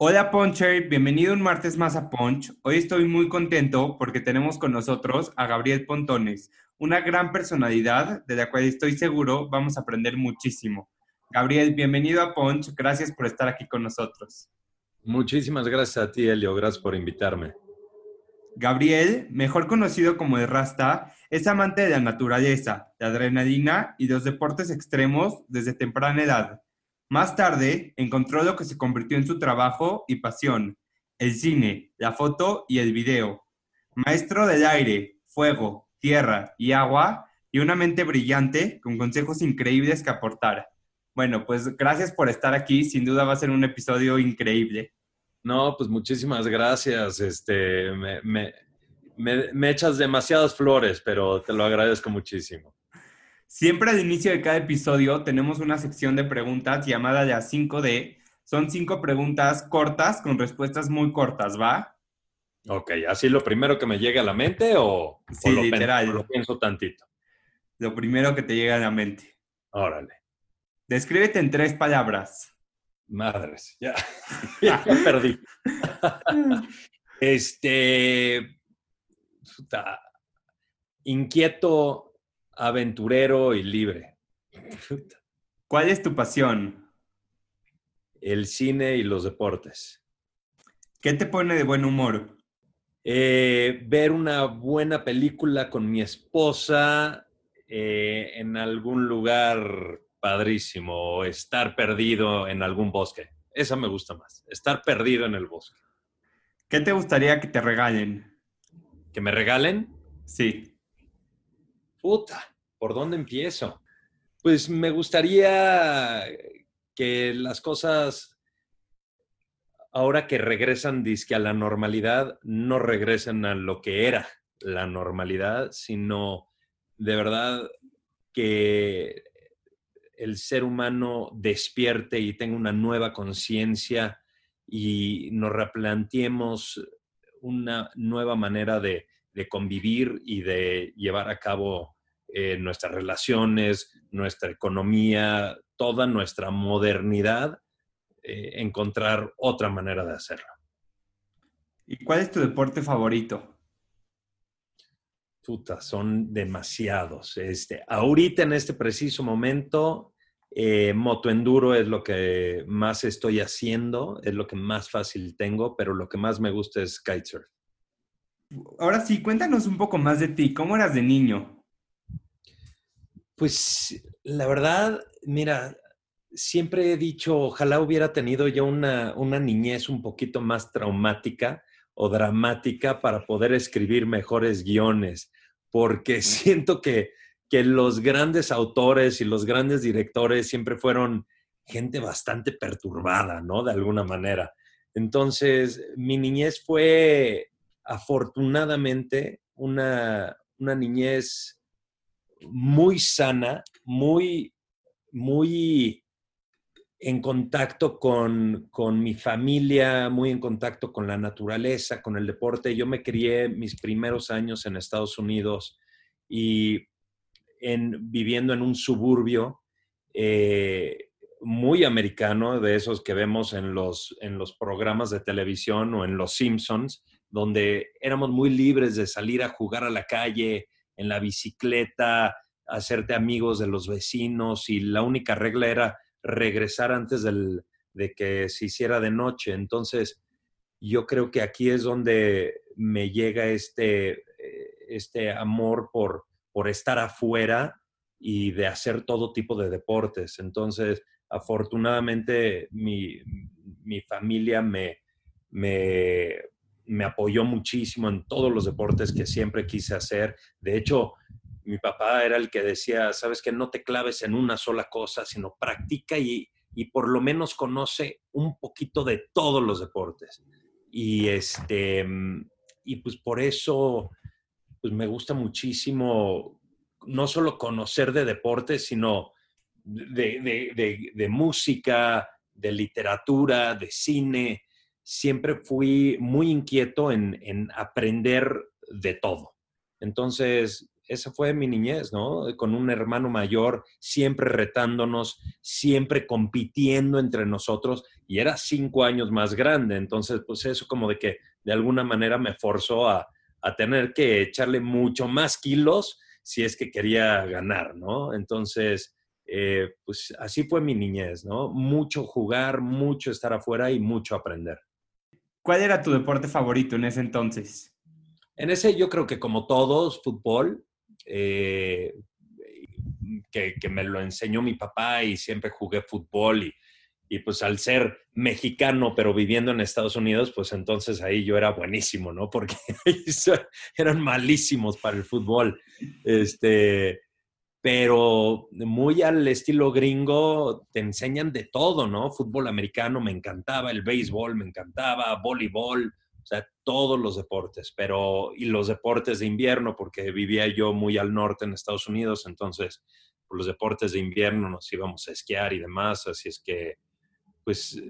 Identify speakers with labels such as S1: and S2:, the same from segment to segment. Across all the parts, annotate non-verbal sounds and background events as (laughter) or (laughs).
S1: Hola Puncher, bienvenido un martes más a Punch. Hoy estoy muy contento porque tenemos con nosotros a Gabriel Pontones, una gran personalidad de la cual estoy seguro vamos a aprender muchísimo. Gabriel, bienvenido a Punch, gracias por estar aquí con nosotros.
S2: Muchísimas gracias a ti, Elio, gracias por invitarme.
S1: Gabriel, mejor conocido como el Rasta, es amante de la naturaleza, la adrenalina y los deportes extremos desde temprana edad. Más tarde, encontró lo que se convirtió en su trabajo y pasión, el cine, la foto y el video. Maestro del aire, fuego, tierra y agua, y una mente brillante con consejos increíbles que aportar. Bueno, pues gracias por estar aquí, sin duda va a ser un episodio increíble.
S2: No, pues muchísimas gracias. Este, me, me echas demasiadas flores, pero te lo agradezco muchísimo.
S1: Siempre al inicio de cada episodio tenemos una sección de preguntas llamada ya 5D. Son cinco preguntas cortas con respuestas muy cortas, ¿va?
S2: Ok, ¿así lo primero que me llega a la mente o,
S1: sí, lo, literal.
S2: lo pienso tantito?
S1: Lo primero que te llega a la mente.
S2: Órale.
S1: Descríbete en tres palabras.
S2: Madres, ya, (laughs) ya perdí. (laughs) este, inquieto, aventurero y libre.
S1: ¿Cuál es tu pasión?
S2: El cine y los deportes.
S1: ¿Qué te pone de buen humor?
S2: Eh, ver una buena película con mi esposa eh, en algún lugar padrísimo o estar perdido en algún bosque. Esa me gusta más, estar perdido en el bosque.
S1: ¿Qué te gustaría que te regalen?
S2: ¿Que me regalen?
S1: Sí.
S2: Puta, ¿por dónde empiezo? Pues me gustaría que las cosas, ahora que regresan disque a la normalidad, no regresen a lo que era la normalidad, sino de verdad que el ser humano despierte y tenga una nueva conciencia y nos replanteemos una nueva manera de, de convivir y de llevar a cabo eh, nuestras relaciones, nuestra economía, toda nuestra modernidad, eh, encontrar otra manera de hacerlo.
S1: ¿Y cuál es tu deporte favorito?
S2: Puta, son demasiados. Este, ahorita en este preciso momento, eh, motoenduro es lo que más estoy haciendo, es lo que más fácil tengo, pero lo que más me gusta es kitesurf.
S1: Ahora sí, cuéntanos un poco más de ti. ¿Cómo eras de niño?
S2: Pues la verdad, mira, siempre he dicho, ojalá hubiera tenido yo una, una niñez un poquito más traumática o dramática para poder escribir mejores guiones, porque (laughs) siento que, que los grandes autores y los grandes directores siempre fueron gente bastante perturbada, ¿no? De alguna manera. Entonces, mi niñez fue afortunadamente una, niñez muy sana, muy, muy en contacto con, con, mi familia, muy en contacto con la naturaleza, con el deporte. Yo me crié mis primeros años en Estados Unidos y en, viviendo en un suburbio eh, muy americano, de esos que vemos en los, en los programas de televisión o en Los Simpsons, donde éramos muy libres de salir a jugar a la calle, en la bicicleta, hacerte amigos de los vecinos y la única regla era regresar antes de que se hiciera de noche. Entonces, yo creo que aquí es donde me llega este, este amor por, por estar afuera y de hacer todo tipo de deportes. Entonces, afortunadamente, mi, mi familia me, me me apoyó muchísimo en todos los deportes que siempre quise hacer. De hecho, mi papá era el que decía, sabes que no te claves en una sola cosa, sino practica y, por lo menos conoce un poquito de todos los deportes. Y, este, y pues por eso pues me gusta muchísimo no solo conocer de deportes, sino de, música, de literatura, de cine. Siempre fui muy inquieto en, en aprender de todo. Entonces, esa fue mi niñez, ¿no? Con un hermano mayor, siempre retándonos, siempre compitiendo entre nosotros, y era cinco años más grande. Entonces, pues eso como de que de alguna manera me forzó a, tener que echarle mucho más kilos si es que quería ganar, ¿no? Entonces, eh, pues así fue mi niñez, ¿no? Mucho jugar, mucho estar afuera y mucho aprender.
S1: ¿Cuál era tu deporte favorito en ese entonces?
S2: En ese yo creo que como todos, fútbol, eh, que, me lo enseñó mi papá y siempre jugué fútbol y, y, pues al ser mexicano pero viviendo en Estados Unidos, pues entonces ahí yo era buenísimo, ¿no? (laughs) Porque eran malísimos para el fútbol. Este, pero muy al estilo gringo te enseñan de todo, ¿no? Fútbol americano me encantaba, el béisbol me encantaba, voleibol, o sea, todos los deportes, pero y los deportes de invierno, porque vivía yo muy al norte en Estados Unidos, entonces por los deportes de invierno nos íbamos a esquiar y demás, así es que, pues,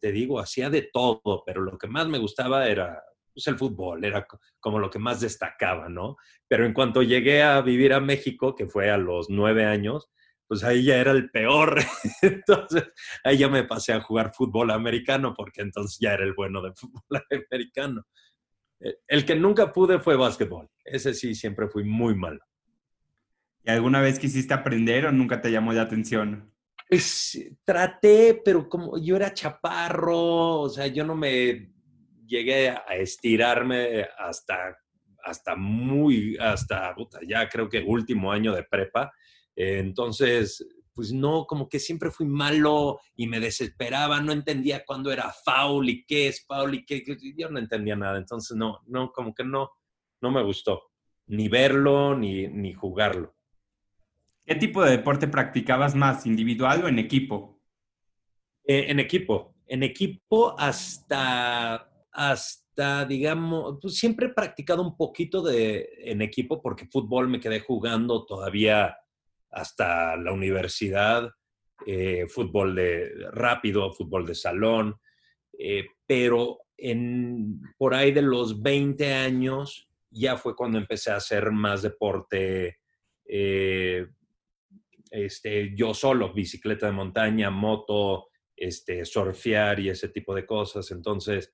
S2: te digo, hacía de todo, pero lo que más me gustaba era pues, el fútbol, era como lo que más destacaba, ¿no? Pero en cuanto llegué a vivir a México, que fue a los nueve años, pues ahí ya era el peor. (laughs) Entonces, ahí ya me pasé a jugar fútbol americano, porque entonces ya era el bueno de fútbol (laughs) americano. Eh, el que nunca pude fue básquetbol. Ese sí, siempre fui muy malo.
S1: ¿Y alguna vez quisiste aprender o nunca te llamó la atención?
S2: Pues traté, pero como yo era chaparro, o sea, yo no me llegué a estirarme hasta, hasta muy, hasta, ya creo que último año de prepa entonces, pues no, como que siempre fui malo y me desesperaba, no entendía cuándo era foul y qué es foul y qué, yo no entendía nada, entonces no, no, como que no, no me gustó, ni verlo ni, ni jugarlo.
S1: ¿Qué tipo de deporte practicabas más, individual o en equipo?
S2: Eh, en equipo, en equipo hasta, hasta, digamos, pues siempre he practicado un poquito de, en equipo porque fútbol me quedé jugando todavía hasta la universidad, eh, fútbol de rápido, fútbol de salón, eh, pero por ahí de los 20 años ya fue cuando empecé a hacer más deporte eh, este, yo solo, bicicleta de montaña, moto, este, surfear y ese tipo de cosas. Entonces,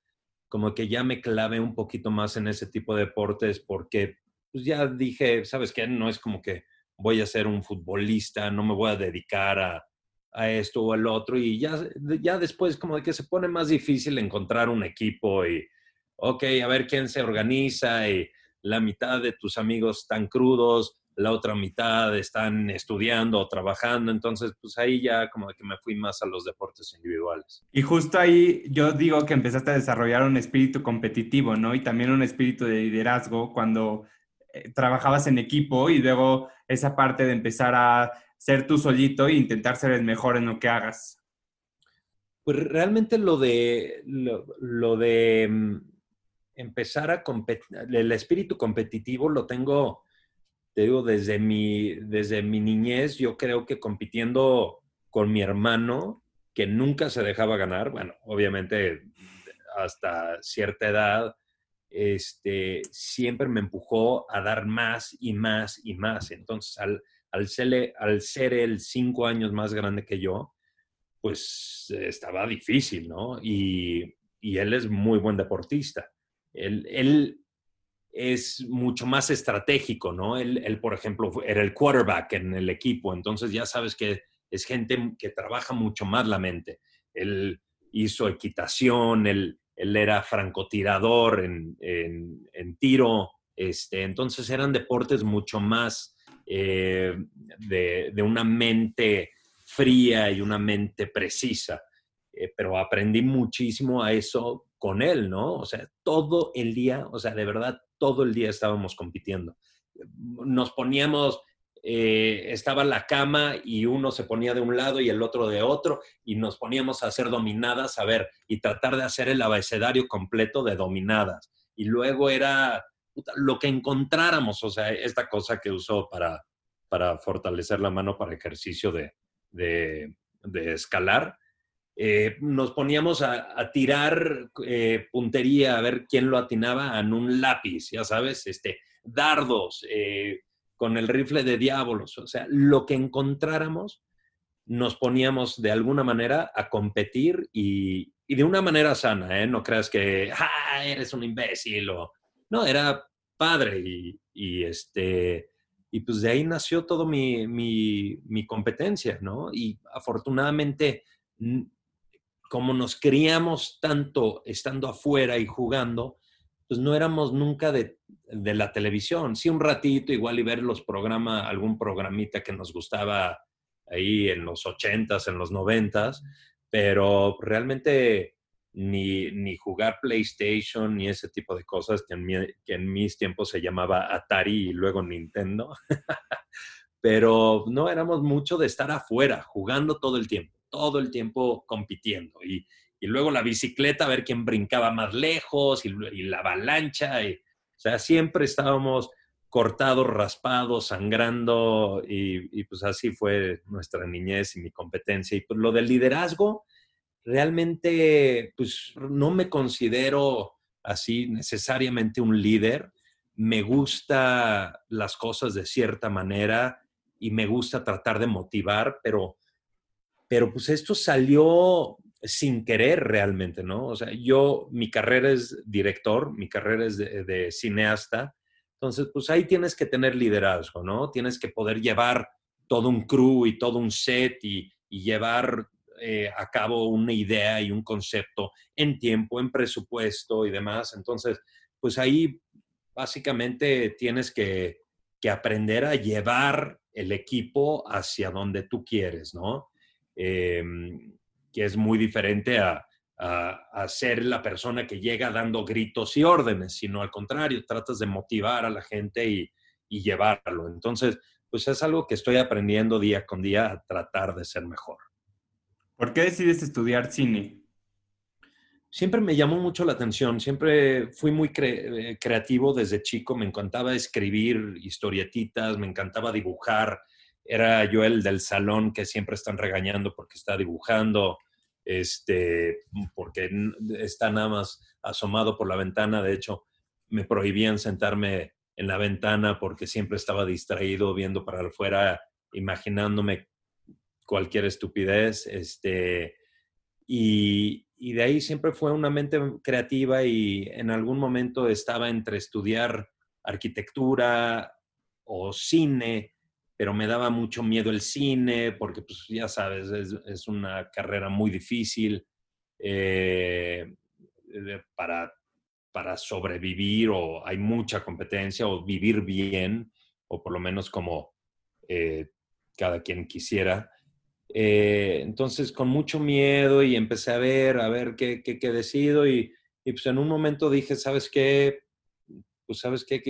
S2: como que ya me clavé un poquito más en ese tipo de deportes porque pues ya dije, ¿sabes qué? No es como que voy a ser un futbolista, no me voy a dedicar a, esto o al otro. Y ya, ya después como de que se pone más difícil encontrar un equipo y, ok, a ver quién se organiza y la mitad de tus amigos están crudos, la otra mitad están estudiando o trabajando, entonces pues ahí ya como que me fui más a los deportes individuales.
S1: Y justo ahí yo digo que empezaste a desarrollar un espíritu competitivo, ¿no? Y también un espíritu de liderazgo cuando eh, trabajabas en equipo y luego esa parte de empezar a ser tú solito e intentar ser el mejor en lo que hagas?
S2: Pues realmente lo de, lo, de mm, empezar a competir, el espíritu competitivo lo tengo, te digo, desde mi, desde mi niñez, yo creo que compitiendo con mi hermano, que nunca se dejaba ganar, bueno, obviamente hasta cierta edad, este, siempre me empujó a dar más y más y más. Entonces, al, al, ser, al ser él cinco años más grande que yo, pues estaba difícil, ¿no? Y, y él es muy buen deportista. Él, él, es mucho más estratégico, ¿no? Él, él, por ejemplo, era el quarterback en el equipo, entonces ya sabes que es gente que trabaja mucho más la mente. Él hizo equitación, él, él era francotirador en, en, tiro, este, entonces eran deportes mucho más eh, de, de, una mente fría y una mente precisa. Eh, pero aprendí muchísimo a eso con él, ¿no? O sea, todo el día, o sea, de verdad, todo el día estábamos compitiendo. Nos poníamos eh, estaba la cama y uno se ponía de un lado y el otro de otro y nos poníamos a hacer dominadas, a ver, y tratar de hacer el abecedario completo de dominadas. Y luego era lo que encontráramos, o sea, esta cosa que usó para, para fortalecer la mano para ejercicio de, de, escalar. Eh, nos poníamos a, tirar eh, puntería, a ver quién lo atinaba en un lápiz, ya sabes, este, dardos, eh, con el rifle de diablos, o sea, lo que encontráramos, nos poníamos de alguna manera a competir y, de una manera sana, ¿eh? No creas que, ah, eres un imbécil o... No, era padre y, este... Y pues de ahí nació todo mi, mi, competencia, ¿no? Y afortunadamente, como nos criamos tanto estando afuera y jugando, pues no éramos nunca de, la televisión. Sí, un ratito igual y ver los programas, algún programita que nos gustaba ahí en los ochentas, en los noventas, pero realmente ni, ni, jugar PlayStation ni ese tipo de cosas que en, que en mis tiempos se llamaba Atari y luego Nintendo. (laughs) pero no éramos mucho de estar afuera, jugando todo el tiempo, todo el tiempo compitiendo. Y, y luego la bicicleta, a ver quién brincaba más lejos, y, la avalancha, y, o sea, siempre estábamos cortados, raspados, sangrando, y, pues así fue nuestra niñez y mi competencia. Y pues lo del liderazgo, realmente, pues no me considero así necesariamente un líder, me gusta las cosas de cierta manera y me gusta tratar de motivar, pero, pero pues esto salió sin querer realmente, ¿no? O sea, yo, mi carrera es director, mi carrera es de, cineasta, entonces, pues ahí tienes que tener liderazgo, ¿no? Tienes que poder llevar todo un crew y todo un set y, llevar eh, a cabo una idea y un concepto en tiempo, en presupuesto y demás. Entonces, pues ahí básicamente tienes que, aprender a llevar el equipo hacia donde tú quieres, ¿no? Em, que es muy diferente a, ser la persona que llega dando gritos y órdenes, sino al contrario, tratas de motivar a la gente y, llevarlo. Entonces, pues es algo que estoy aprendiendo día con día a tratar de ser mejor.
S1: ¿Por qué decides estudiar cine?
S2: Siempre me llamó mucho la atención, siempre fui muy eh, creativo desde chico, me encantaba escribir historietitas, me encantaba dibujar, era yo el del salón que siempre están regañando porque está dibujando, este, porque está nada más asomado por la ventana. De hecho, me prohibían sentarme en la ventana porque siempre estaba distraído viendo para afuera, imaginándome cualquier estupidez. Este, y, y de ahí siempre fue una mente creativa y en algún momento estaba entre estudiar arquitectura o cine pero me daba mucho miedo el cine, porque pues ya sabes, es, una carrera muy difícil eh, para, para sobrevivir o hay mucha competencia o vivir bien, o por lo menos como eh, cada quien quisiera. Eh, entonces, con mucho miedo y empecé a ver, a ver qué, qué, qué decido y, y, pues en un momento dije, ¿sabes qué? Pues sabes qué,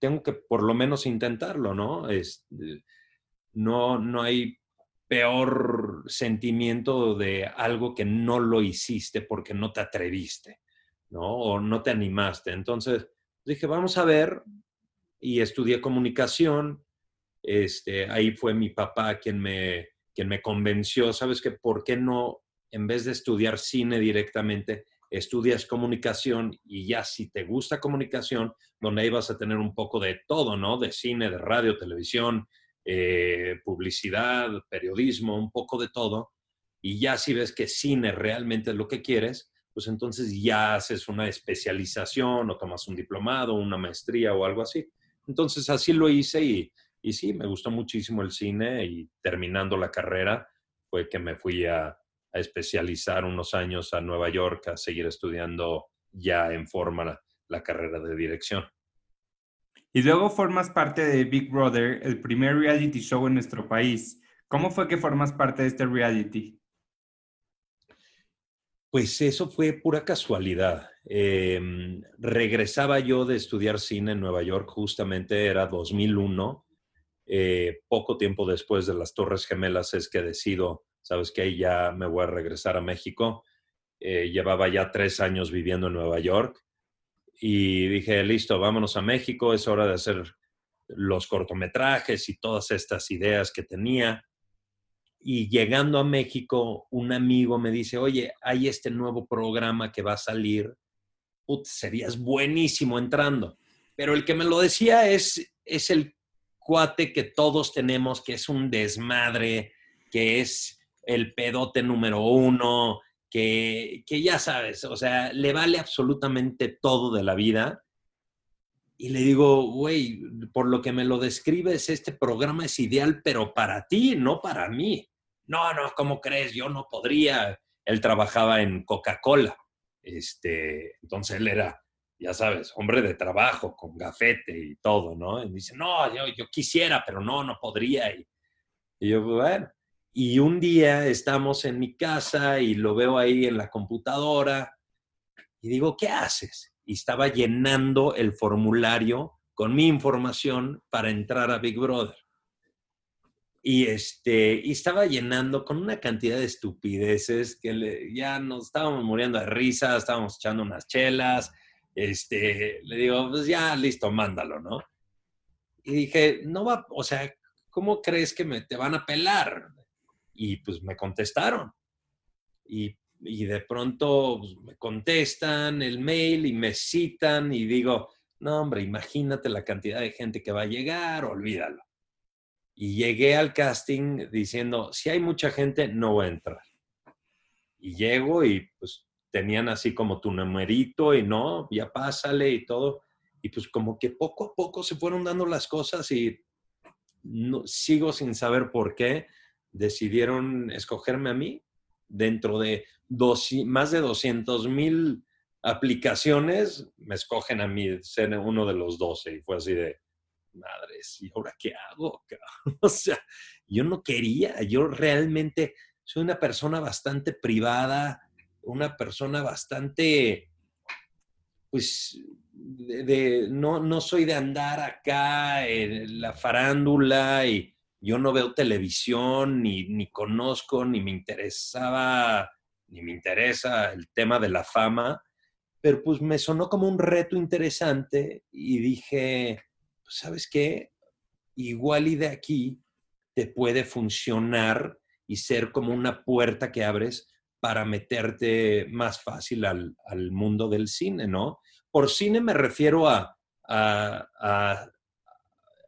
S2: tengo que por lo menos intentarlo, ¿no? Es, no, no hay peor sentimiento de algo que no lo hiciste porque no te atreviste, ¿no? O no te animaste. Entonces dije, vamos a ver, y estudié comunicación. Este, ahí fue mi papá quien me, quien me convenció, ¿sabes qué? ¿Por qué no, en vez de estudiar cine directamente, estudias comunicación y ya si te gusta comunicación, donde ahí vas a tener un poco de todo, ¿no? De cine, de radio, televisión, eh, publicidad, periodismo, un poco de todo. Y ya si ves que cine realmente es lo que quieres, pues entonces ya haces una especialización o tomas un diplomado, una maestría o algo así. Entonces así lo hice y, y sí, me gustó muchísimo el cine y terminando la carrera fue que me fui a, a especializar unos años a Nueva York, a seguir estudiando ya en forma la, carrera de dirección.
S1: Y luego formas parte de Big Brother, el primer reality show en nuestro país. ¿Cómo fue que formas parte de este reality?
S2: Pues eso fue pura casualidad. Em, regresaba yo de estudiar cine en Nueva York, justamente era 2001. Eh, poco tiempo después de las Torres Gemelas es que decido, sabes que ya me voy a regresar a México. Eh, llevaba ya tres años viviendo en Nueva York y dije, listo, vámonos a México, es hora de hacer los cortometrajes y todas estas ideas que tenía. Y llegando a México, un amigo me dice, oye, hay este nuevo programa que va a salir, serías buenísimo entrando. Pero el que me lo decía es, es el cuate que todos tenemos, que es un desmadre, que es el pedote número uno, que, que ya sabes, o sea, le vale absolutamente todo de la vida y le digo, güey, por lo que me lo describes, este programa es ideal, pero para ti, no para mí. No, no, ¿cómo crees? Yo no podría. Él trabajaba en Coca-Cola. Este, entonces él era, ya sabes, hombre de trabajo, con gafete y todo, ¿no? Y dice, no, yo, yo quisiera, pero no, no podría. Y, y yo, bueno, y un día estamos en mi casa y lo veo ahí en la computadora y digo, ¿qué haces? y estaba llenando el formulario con mi información para entrar a Big Brother. Y, este, y estaba llenando con una cantidad de estupideces que ya nos estábamos muriendo de risa, estábamos echando unas chelas. Este, le digo, pues ya, listo, mándalo, ¿no? Y dije, no va, o sea, ¿cómo crees que me, te van a pelar? Y pues me contestaron. Y y de pronto pues, me contestan el mail y me citan y digo, no hombre, imagínate la cantidad de gente que va a llegar, olvídalo. Y llegué al casting diciendo, si hay mucha gente, no voy a entrar. Y llego y pues tenían así como tu numerito y no, ya pásale y todo. Y pues como que poco a poco se fueron dando las cosas y no, sigo sin saber por qué decidieron escogerme a mí dentro de más de 200 mil aplicaciones, me escogen a mí ser uno de los 12 y fue así de, madres, ¿y ahora qué hago? (laughs) o sea, yo no quería, yo realmente soy una persona bastante privada, una persona bastante, pues, de, no, no soy de andar acá en la farándula y yo no veo televisión, ni, ni conozco, ni me interesaba, ni me interesa el tema de la fama, pero pues me sonó como un reto interesante y dije, pues, ¿sabes qué? Igual y de aquí te puede funcionar y ser como una puerta que abres para meterte más fácil al, al mundo del cine, ¿no? Por cine me refiero a, a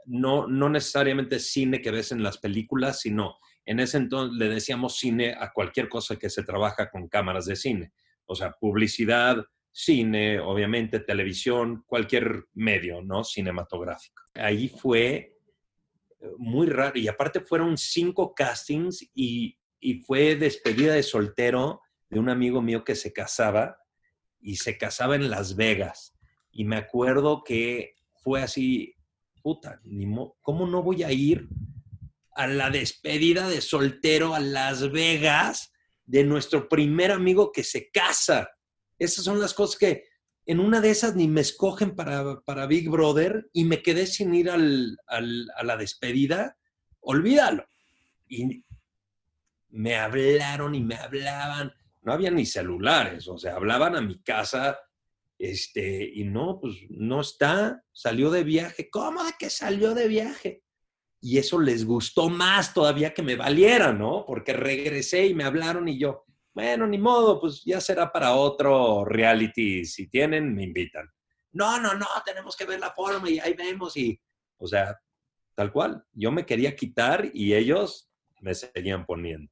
S2: no, no necesariamente cine que ves en las películas, sino en ese entonces le decíamos cine a cualquier cosa que se trabaja con cámaras de cine. O sea, publicidad, cine, obviamente televisión, cualquier medio, ¿no? Cinematográfico. Ahí fue eh, muy raro. Y aparte fueron cinco castings y, y fue despedida de soltero de un amigo mío que se casaba y se casaba en Las Vegas. Y me acuerdo que fue así, puta, ni ¿cómo no voy a ir a la despedida de soltero a Las Vegas de nuestro primer amigo que se casa? Esas son las cosas que en una de esas ni me escogen para, para Big Brother y me quedé sin ir al, a la despedida. Olvídalo. Y me hablaron y me hablaban. No había ni celulares, o sea, hablaban a mi casa este, y no, pues no está, salió de viaje. ¿Cómo de que salió de viaje? Y eso les gustó más todavía que me valiera, ¿no? Porque regresé y me hablaron y yo, bueno, ni modo, pues ya será para otro reality. Si tienen, me invitan. No, no, no, tenemos que ver la forma y ahí vemos y, o sea, tal cual. Yo me quería quitar y ellos me seguían poniendo.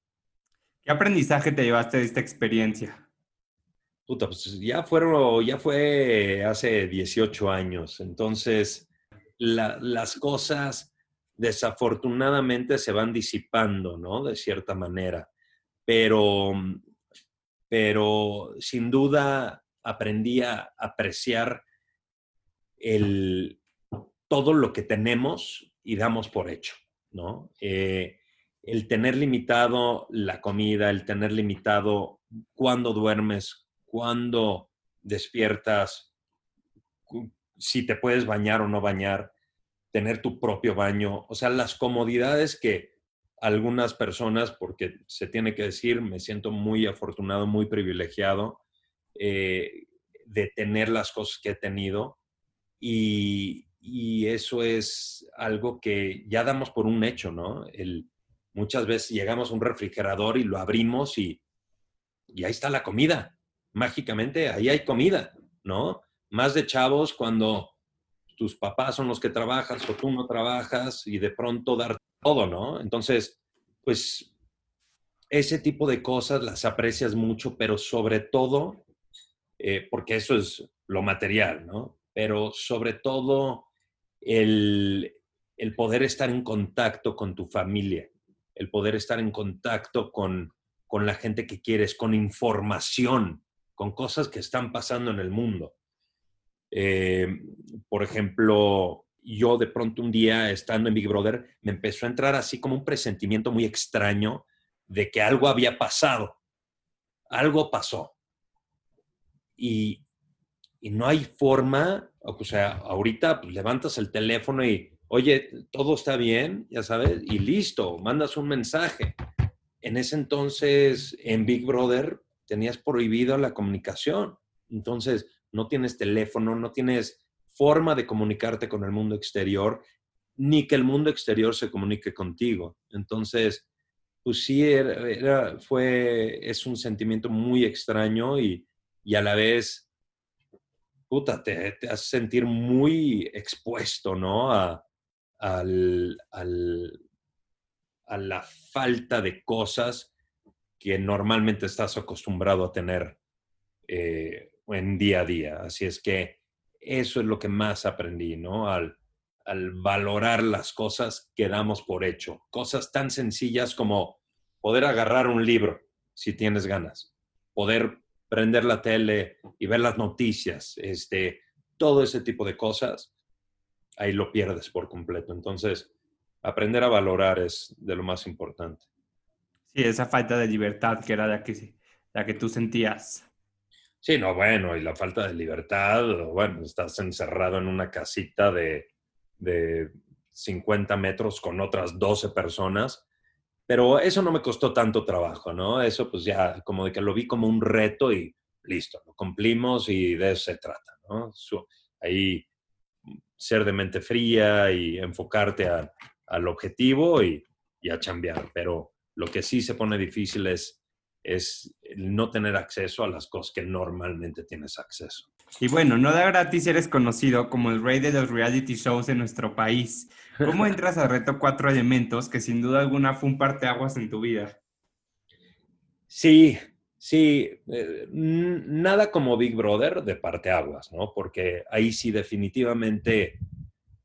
S1: ¿Qué aprendizaje te llevaste de esta experiencia?
S2: Puta, pues ya fueron, ya fue hace 18 años. Entonces, las cosas desafortunadamente se van disipando, ¿no? De cierta manera. Pero, pero sin duda aprendí a apreciar el, todo lo que tenemos y damos por hecho, ¿no? Eh, el tener limitado la comida, el tener limitado cuándo duermes, cuándo despiertas, si te puedes bañar o no bañar. tener tu propio baño, o sea, las comodidades que algunas personas, porque se tiene que decir, me siento muy afortunado, muy privilegiado eh, de tener las cosas que he tenido y, y, eso es algo que ya damos por un hecho, ¿no? Muchas veces llegamos a un refrigerador y lo abrimos y, y ahí está la comida, mágicamente, ahí hay comida, ¿no? Más de chavos cuando tus papás son los que trabajas o tú no trabajas y de pronto dar todo, ¿no? Entonces, pues ese tipo de cosas las aprecias mucho, pero sobre todo, eh, porque eso es lo material, ¿no? Pero sobre todo el, el poder estar en contacto con tu familia, el poder estar en contacto con, con la gente que quieres, con información, con cosas que están pasando en el mundo. Eh, por ejemplo, yo de pronto un día estando en Big Brother me empezó a entrar así como un presentimiento muy extraño de que algo había pasado. Algo pasó. Y, y no hay forma, o sea, ahorita pues, levantas el teléfono y, oye, todo está bien, ya sabes, y listo, mandas un mensaje. En ese entonces, en Big Brother, tenías prohibido la comunicación. Entonces, no tienes teléfono, no tienes forma de comunicarte con el mundo exterior, ni que el mundo exterior se comunique contigo. Entonces, pues sí, era, fue, es un sentimiento muy extraño y, a la vez, puta, te, te hace sentir muy expuesto, ¿no? A, al, a la falta de cosas que normalmente estás acostumbrado a tener eh, en día a día. Así es que eso es lo que más aprendí, ¿no? Al, al valorar las cosas que damos por hecho. Cosas tan sencillas como poder agarrar un libro si tienes ganas, poder prender la tele y ver las noticias, este, todo ese tipo de cosas, ahí lo pierdes por completo. Entonces, aprender a valorar es de lo más importante.
S1: Sí, esa falta de libertad que era la que, la que tú sentías.
S2: Sí, no, bueno, y la falta de libertad, bueno, estás encerrado en una casita de, de 50 metros con otras 12 personas, pero eso no me costó tanto trabajo, ¿no? Eso pues ya como de que lo vi como un reto y listo, lo cumplimos y de eso se trata, ¿no? ahí ser de mente fría y enfocarte al objetivo y, y a chambear, pero lo que sí se pone difícil es es no tener acceso a las cosas que normalmente tienes acceso.
S1: Y bueno, no da gratis eres conocido como el rey de los reality shows en nuestro país. ¿Cómo (laughs) entras a Reto Cuatro Elementos, que sin duda alguna fue un parteaguas en tu vida?
S2: Sí, sí, eh, nada como Big Brother de parteaguas, ¿no? Porque ahí sí definitivamente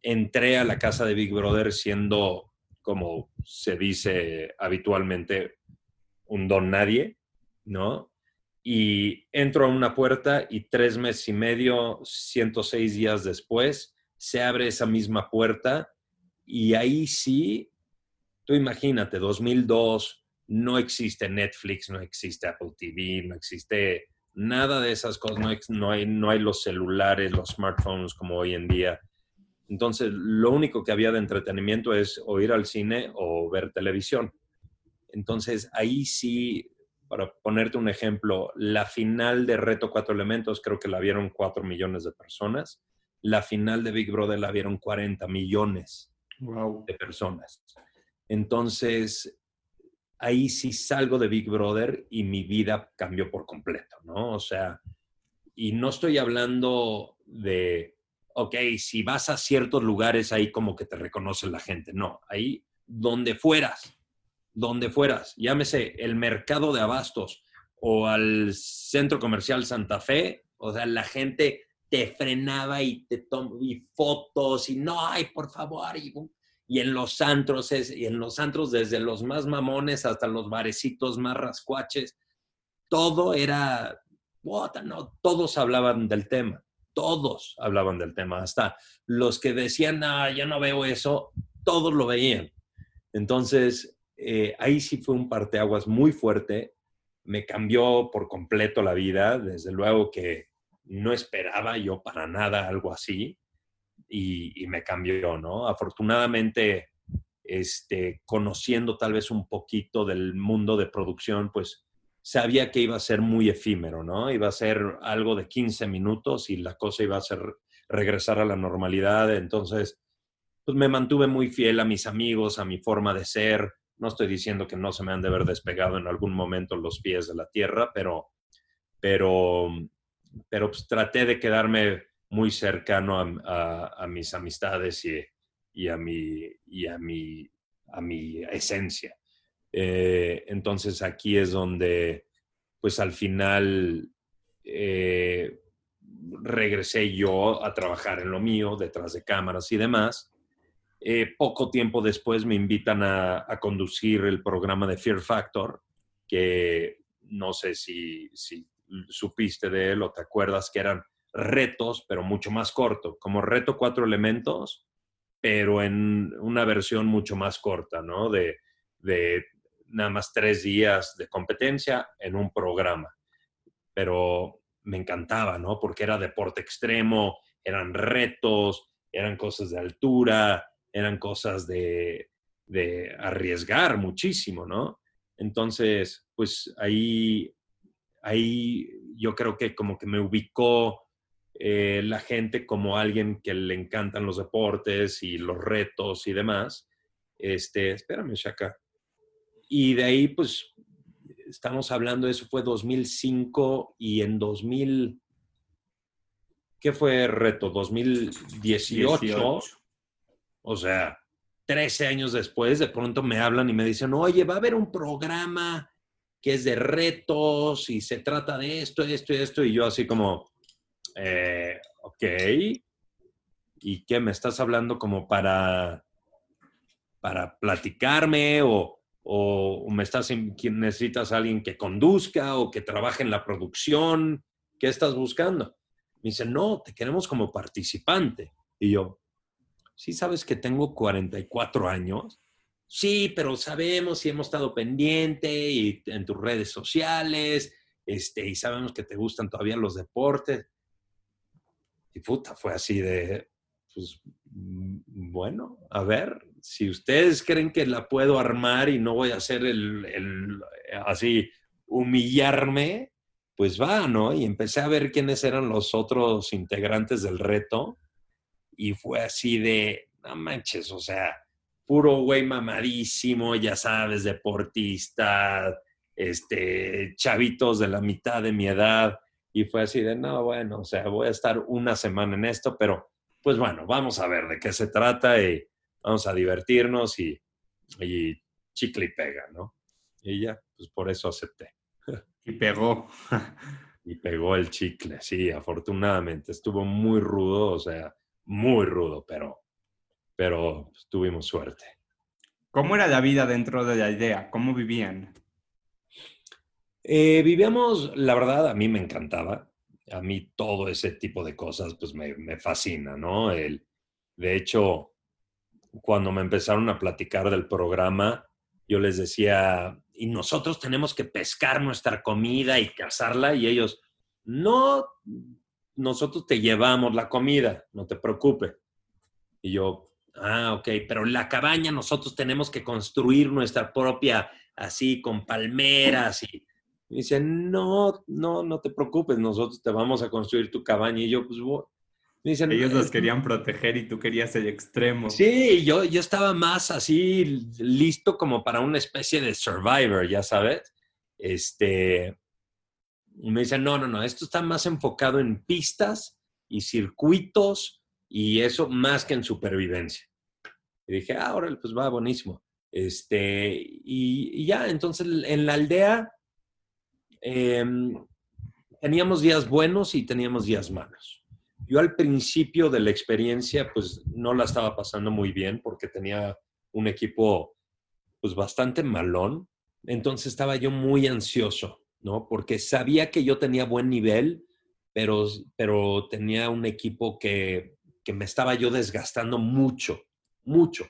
S2: entré a la casa de Big Brother siendo, como se dice habitualmente, un don nadie, ¿no? Y entro a una puerta y tres meses y medio, 106 días después, se abre esa misma puerta y ahí sí, tú imagínate, 2002, no existe Netflix, no existe Apple TV, no existe nada de esas cosas, no, no, hay, no hay los celulares, los smartphones como hoy en día. Entonces, lo único que había de entretenimiento es o ir al cine o ver televisión. Entonces, ahí sí, para ponerte un ejemplo, la final de Reto Cuatro Elementos creo que la vieron cuatro millones de personas. La final de Big Brother la vieron 40 millones de personas. Entonces, ahí sí salgo de Big Brother y mi vida cambió por completo, ¿no? O sea, y no estoy hablando de, ok, si vas a ciertos lugares ahí como que te reconoce la gente, no, ahí donde fueras, donde fueras, llámese el mercado de abastos o al centro comercial Santa Fe, o sea, la gente te frenaba y te tomaba fotos y no, ay, por favor, y, y en los antros, y en los antros desde los más mamones hasta los barecitos más rascuaches, todo era, no, todos hablaban del tema, todos hablaban del tema, hasta los que decían, ah, ya no veo eso, todos lo veían. Entonces, eh, ahí sí fue un parteaguas muy fuerte, me cambió por completo la vida, desde luego que no esperaba yo para nada algo así, y, me cambió, ¿no? Afortunadamente, este, conociendo tal vez un poquito del mundo de producción, pues sabía que iba a ser muy efímero, ¿no? Iba a ser algo de 15 minutos y la cosa iba a ser regresar a la normalidad. Entonces, pues me mantuve muy fiel a mis amigos, a mi forma de ser. No estoy diciendo que no se me han de haber despegado en algún momento los pies de la tierra, pero, pero, pero pues traté de quedarme muy cercano a, mis amistades y, a mi, y a, mi, a mi esencia. Eh, entonces aquí es donde, pues al final, eh, regresé yo a trabajar en lo mío, detrás de cámaras y demás. Eh, poco tiempo después me invitan a, conducir el programa de Fear Factor, que no sé si, si supiste de él o te acuerdas que eran retos, pero mucho más corto, como reto cuatro elementos, pero en una versión mucho más corta, ¿no? De, de nada más tres días de competencia en un programa. Pero me encantaba, ¿no? Porque era deporte extremo, eran retos, eran cosas de altura, eran cosas de, de arriesgar muchísimo, ¿no? Entonces, pues ahí, ahí yo creo que como que me ubicó eh, la gente como alguien que le encantan los deportes y los retos y demás. Este, espérame, Shaka. Y de ahí, pues, estamos hablando, eso fue 2005 y en 2000, ¿qué fue reto? 2018. O sea, 13 años después, de pronto me hablan y me dicen, oye, va a haber un programa que es de retos y se trata de esto, esto y esto. Y yo así como, eh, ok, ¿y qué me estás hablando como para, para platicarme o, o me estás, necesitas alguien que conduzca o que trabaje en la producción? ¿Qué estás buscando? Me dice, no, te queremos como participante. Y yo, ¿sí sabes que tengo 44 años? Sí, pero sabemos y hemos estado pendiente y en tus redes sociales, este, y sabemos que te gustan todavía los deportes. Y puta, fue así de, pues, mm, bueno, a ver, si ustedes creen que la puedo armar y no voy a hacer el, el, así, humillarme, pues va, ¿no? Y empecé a ver quiénes eran los otros integrantes del reto y fue así de, no manches, o sea, puro güey mamadísimo, ya sabes, deportista, este, chavitos de la mitad de mi edad, y fue así de, no, bueno, o sea, voy a estar una semana en esto, pero pues bueno, vamos a ver de qué se trata y vamos a divertirnos y, y chicle y pega, ¿no? Y ya, pues por eso acepté.
S1: Y pegó.
S2: y pegó el chicle, sí, afortunadamente. Estuvo muy rudo, o sea, muy rudo, pero, pero tuvimos suerte.
S1: ¿Cómo era la vida dentro de la idea? ¿Cómo vivían?
S2: Eh, vivíamos, la verdad, a mí me encantaba. A mí todo ese tipo de cosas, pues me, me fascina, ¿no? El, de hecho, cuando me empezaron a platicar del programa, yo les decía, y nosotros tenemos que pescar nuestra comida y cazarla, y ellos, no, nosotros te llevamos la comida, no te preocupes. Y yo, ah, ok, pero la cabaña nosotros tenemos que construir nuestra propia, así, con palmeras y y dice, no, no, no te preocupes, nosotros te vamos a construir tu cabaña. Y yo, pues,
S1: dicen, ellos los querían proteger y tú querías el extremo.
S2: Sí, yo, yo estaba más así listo como para una especie de survivor, ya sabes. Este, y me dicen, no, no, no, esto está más enfocado en pistas y circuitos y eso más que en supervivencia. Y dije, ah, órale, pues va, buenísimo. Este, y, y ya, entonces en la aldea Em, teníamos días buenos y teníamos días malos. Yo al principio de la experiencia, pues no la estaba pasando muy bien porque tenía un equipo, pues bastante malón. Entonces estaba yo muy ansioso, ¿no? Porque sabía que yo tenía buen nivel, pero, pero tenía un equipo que, que me estaba yo desgastando mucho, mucho.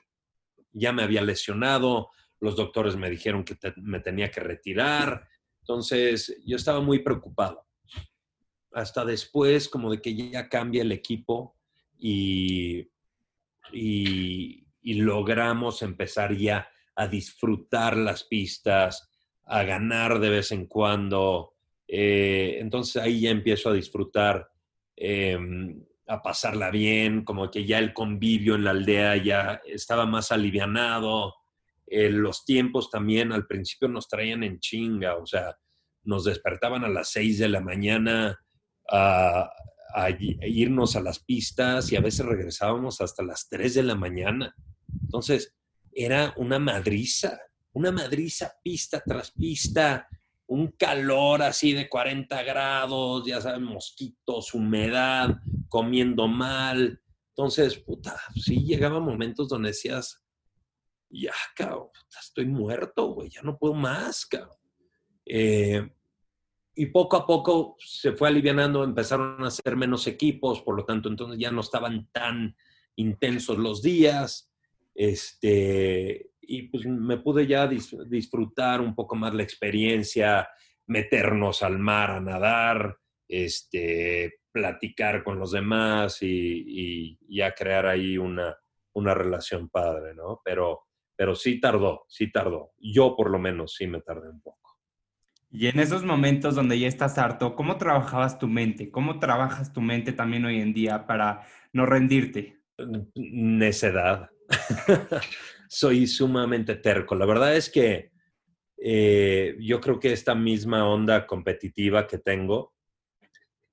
S2: Ya me había lesionado, los doctores me dijeron que me tenía que retirar, entonces, yo estaba muy preocupado. Hasta después, como de que ya cambia el equipo y, y, logramos empezar ya a disfrutar las pistas, a ganar de vez en cuando. Eh, entonces ahí ya empiezo a disfrutar, em, a pasarla bien, como que ya el convivio en la aldea ya estaba más alivianado. Eh, los tiempos también al principio nos traían en chinga, o sea, nos despertaban a las 6 de la mañana a, irnos a las pistas y a veces regresábamos hasta las 3 de la mañana. Entonces, era una madriza, una madriza pista tras pista, un calor así de 40 grados, ya saben, mosquitos, humedad, comiendo mal. Entonces, puta, sí llegaba momentos donde decías, ya, cabrón, estoy muerto, güey, ya no puedo más, cabrón. Eh, y poco a poco se fue aliviando, empezaron a ser menos equipos, por lo tanto, entonces ya no estaban tan intensos los días. Este, y pues me pude ya disfrutar un poco más la experiencia, meternos al mar a nadar, este, platicar con los demás y, y ya crear ahí una, una relación padre, ¿no? Pero, pero sí tardó, sí tardó. Yo por lo menos sí me tardé un poco.
S1: Y en esos momentos donde ya estás harto, ¿cómo trabajabas tu mente? ¿Cómo trabajas tu mente también hoy en día para no rendirte?
S2: Necedad. (laughs) Soy sumamente terco. La verdad es que eh, yo creo que esta misma onda competitiva que tengo,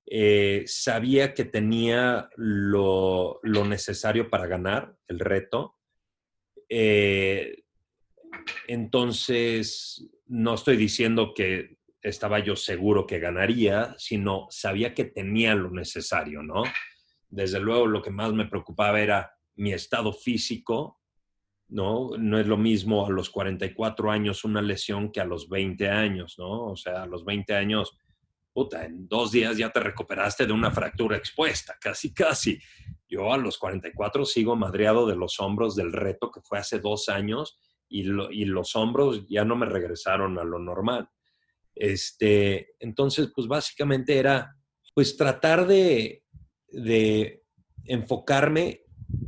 S2: eh, sabía que tenía lo, necesario para ganar el reto. Eh, entonces, no estoy diciendo que estaba yo seguro que ganaría, sino sabía que tenía lo necesario, ¿no? Desde luego lo que más me preocupaba era mi estado físico, ¿no? No es lo mismo a los 44 años una lesión que a los 20 años, ¿no? O sea, a los 20 años, puta, en dos días ya te recuperaste de una fractura expuesta, casi, casi. Yo a los 44 sigo madreado de los hombros del reto que fue hace dos años y, los hombros ya no me regresaron a lo normal. Este, entonces, pues básicamente era, pues tratar de, de enfocarme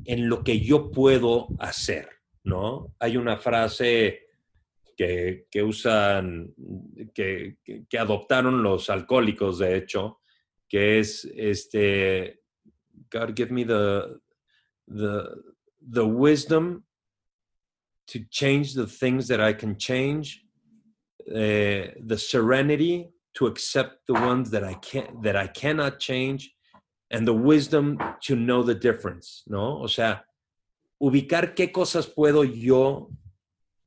S2: en lo que yo puedo hacer, ¿no? Hay una frase que, que usan, que, que, adoptaron los alcohólicos, de hecho, que es, este, God give me the, the, the wisdom to change the things that I can change, uh, the serenity to accept the ones that I can't that I cannot change, and the wisdom to know the difference, ¿no? O sea, ubicar qué cosas puedo yo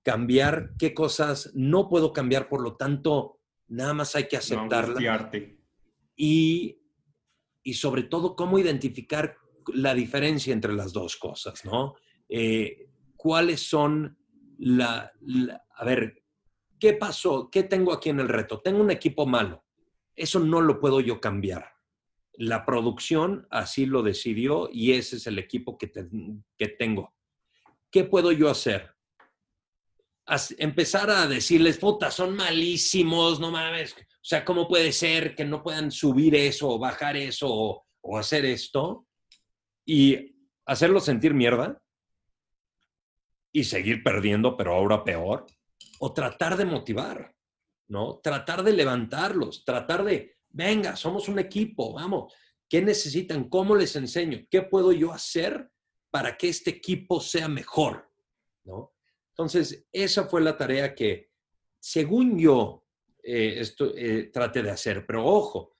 S2: cambiar, qué cosas no puedo cambiar, por lo tanto, nada más hay que aceptarla. y, y sobre todo, cómo identificar la diferencia entre las dos cosas, ¿no? Eh, cuáles son la, A ver, ¿qué pasó? ¿Qué tengo aquí en el reto? Tengo un equipo malo. Eso no lo puedo yo cambiar. La producción así lo decidió y ese es el equipo que, que tengo. ¿Qué puedo yo hacer? empezar a decirles, puta, son malísimos, no mames. O sea, ¿cómo puede ser que no puedan subir eso o bajar eso o, o hacer esto? Y hacerlos sentir mierda y seguir perdiendo, pero ahora peor, o tratar de motivar, ¿no? Tratar de levantarlos, tratar de, venga, somos un equipo, vamos, ¿qué necesitan? ¿Cómo les enseño? ¿Qué puedo yo hacer para que este equipo sea mejor? ¿No? Entonces, esa fue la tarea que, según yo, eh, esto, eh, de hacer, pero ojo,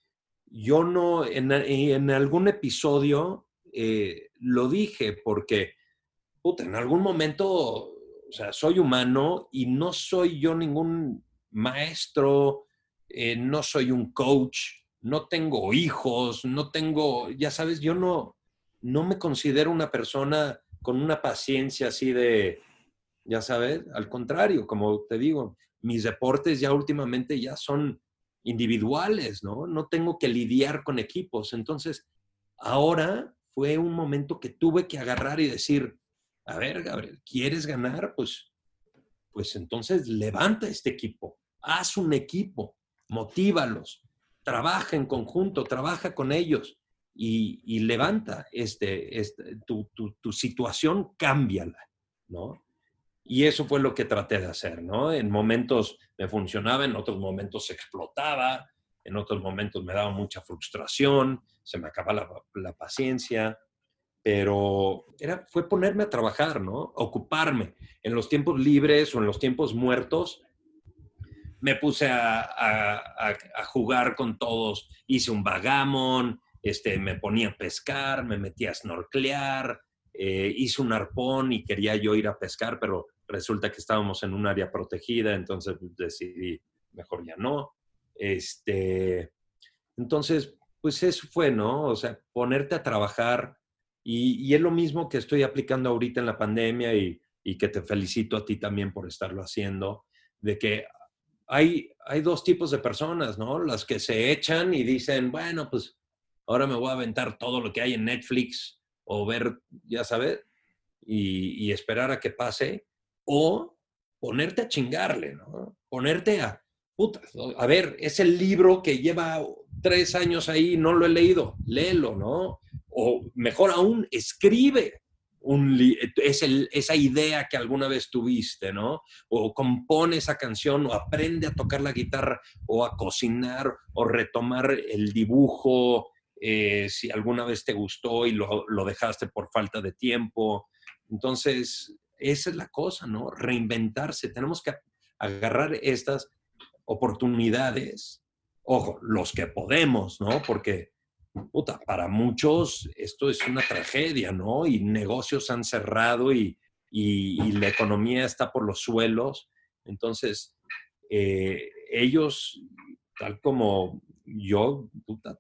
S2: yo no, en, en algún episodio eh, lo dije porque en algún momento, o sea, soy humano y no soy yo ningún maestro, eh, no soy un coach, no tengo hijos, no tengo, ya sabes, yo no, no me considero una persona con una paciencia así de, ya sabes, al contrario, como te digo, mis deportes ya últimamente ya son individuales, ¿no? No tengo que lidiar con equipos. Entonces, ahora fue un momento que tuve que agarrar y decir, a ver, Gabriel, ¿quieres ganar? Pues, pues entonces levanta este equipo, haz un equipo, motívalos, trabaja en conjunto, trabaja con ellos y, levanta este, este tu, tu, tu, situación, cámbiala, ¿no? Y eso fue lo que traté de hacer, ¿no? En momentos me funcionaba, en otros momentos explotaba, en otros momentos me daba mucha frustración, se me acababa la, la paciencia, pero era, fue ponerme a trabajar, ¿no? Ocuparme. En los tiempos libres o en los tiempos muertos, me puse a, jugar con todos. Hice un vagamon, este, me ponía a pescar, me metía a snorkelear, eh, hice un arpón y quería yo ir a pescar, pero resulta que estábamos en un área protegida, entonces decidí, mejor ya no. Este, entonces, pues eso fue, ¿no? O sea, ponerte a trabajar y, y es lo mismo que estoy aplicando ahorita en la pandemia y, y, que te felicito a ti también por estarlo haciendo, de que hay, hay dos tipos de personas, ¿no? Las que se echan y dicen, bueno, pues ahora me voy a aventar todo lo que hay en Netflix o ver, ya sabes, y, esperar a que pase, o ponerte a chingarle, ¿no? Ponerte a, puta, a ver, es el libro que lleva tres años ahí, no lo he leído, léelo, ¿no? O mejor aún, escribe un, es esa idea que alguna vez tuviste, ¿no? O compone esa canción, o aprende a tocar la guitarra, o a cocinar, o retomar el dibujo, eh, si alguna vez te gustó y lo, dejaste por falta de tiempo. Entonces, esa es la cosa, ¿no? Reinventarse. Tenemos que agarrar estas oportunidades, ojo, los que podemos, ¿no? Porque, puta, para muchos esto es una tragedia, ¿no? Y negocios han cerrado y, la economía está por los suelos. Entonces, eh, ellos, tal como yo,